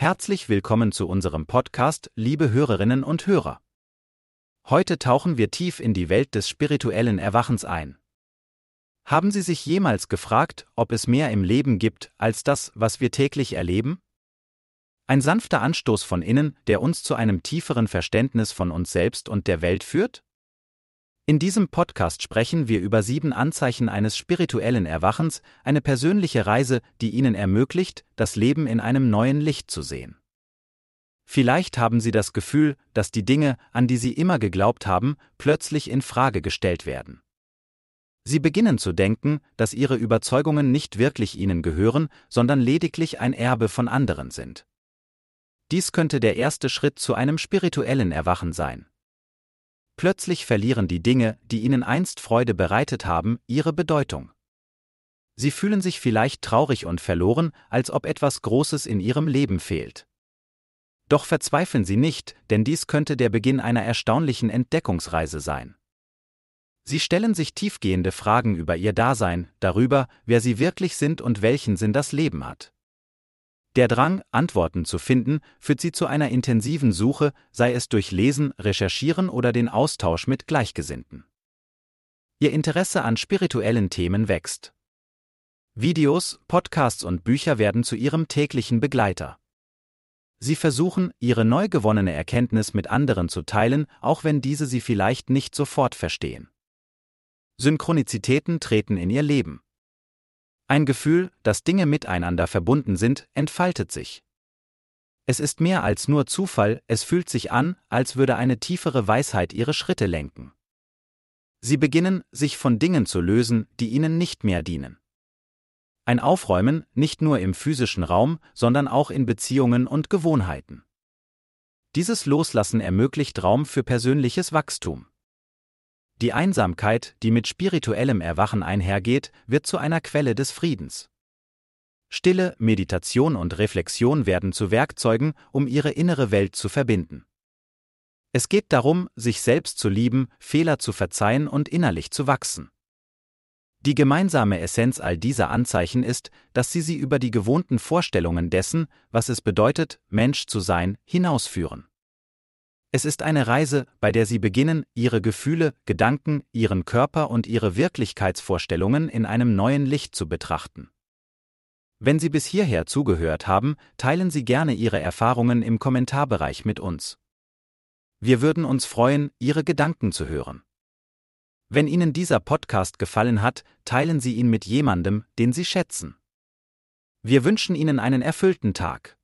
Herzlich willkommen zu unserem Podcast, liebe Hörerinnen und Hörer. Heute tauchen wir tief in die Welt des spirituellen Erwachens ein. Haben Sie sich jemals gefragt, ob es mehr im Leben gibt als das, was wir täglich erleben? Ein sanfter Anstoß von innen, der uns zu einem tieferen Verständnis von uns selbst und der Welt führt? In diesem Podcast sprechen wir über sieben Anzeichen eines spirituellen Erwachens, eine persönliche Reise, die Ihnen ermöglicht, das Leben in einem neuen Licht zu sehen. Vielleicht haben Sie das Gefühl, dass die Dinge, an die Sie immer geglaubt haben, plötzlich in Frage gestellt werden. Sie beginnen zu denken, dass Ihre Überzeugungen nicht wirklich Ihnen gehören, sondern lediglich ein Erbe von anderen sind. Dies könnte der erste Schritt zu einem spirituellen Erwachen sein. Plötzlich verlieren die Dinge, die ihnen einst Freude bereitet haben, ihre Bedeutung. Sie fühlen sich vielleicht traurig und verloren, als ob etwas Großes in ihrem Leben fehlt. Doch verzweifeln Sie nicht, denn dies könnte der Beginn einer erstaunlichen Entdeckungsreise sein. Sie stellen sich tiefgehende Fragen über Ihr Dasein, darüber, wer Sie wirklich sind und welchen Sinn das Leben hat. Der Drang, Antworten zu finden, führt sie zu einer intensiven Suche, sei es durch Lesen, Recherchieren oder den Austausch mit Gleichgesinnten. Ihr Interesse an spirituellen Themen wächst. Videos, Podcasts und Bücher werden zu ihrem täglichen Begleiter. Sie versuchen, ihre neu gewonnene Erkenntnis mit anderen zu teilen, auch wenn diese sie vielleicht nicht sofort verstehen. Synchronizitäten treten in ihr Leben. Ein Gefühl, dass Dinge miteinander verbunden sind, entfaltet sich. Es ist mehr als nur Zufall, es fühlt sich an, als würde eine tiefere Weisheit ihre Schritte lenken. Sie beginnen, sich von Dingen zu lösen, die ihnen nicht mehr dienen. Ein Aufräumen, nicht nur im physischen Raum, sondern auch in Beziehungen und Gewohnheiten. Dieses Loslassen ermöglicht Raum für persönliches Wachstum. Die Einsamkeit, die mit spirituellem Erwachen einhergeht, wird zu einer Quelle des Friedens. Stille, Meditation und Reflexion werden zu Werkzeugen, um ihre innere Welt zu verbinden. Es geht darum, sich selbst zu lieben, Fehler zu verzeihen und innerlich zu wachsen. Die gemeinsame Essenz all dieser Anzeichen ist, dass sie sie über die gewohnten Vorstellungen dessen, was es bedeutet, Mensch zu sein, hinausführen. Es ist eine Reise, bei der Sie beginnen, Ihre Gefühle, Gedanken, Ihren Körper und Ihre Wirklichkeitsvorstellungen in einem neuen Licht zu betrachten. Wenn Sie bis hierher zugehört haben, teilen Sie gerne Ihre Erfahrungen im Kommentarbereich mit uns. Wir würden uns freuen, Ihre Gedanken zu hören. Wenn Ihnen dieser Podcast gefallen hat, teilen Sie ihn mit jemandem, den Sie schätzen. Wir wünschen Ihnen einen erfüllten Tag.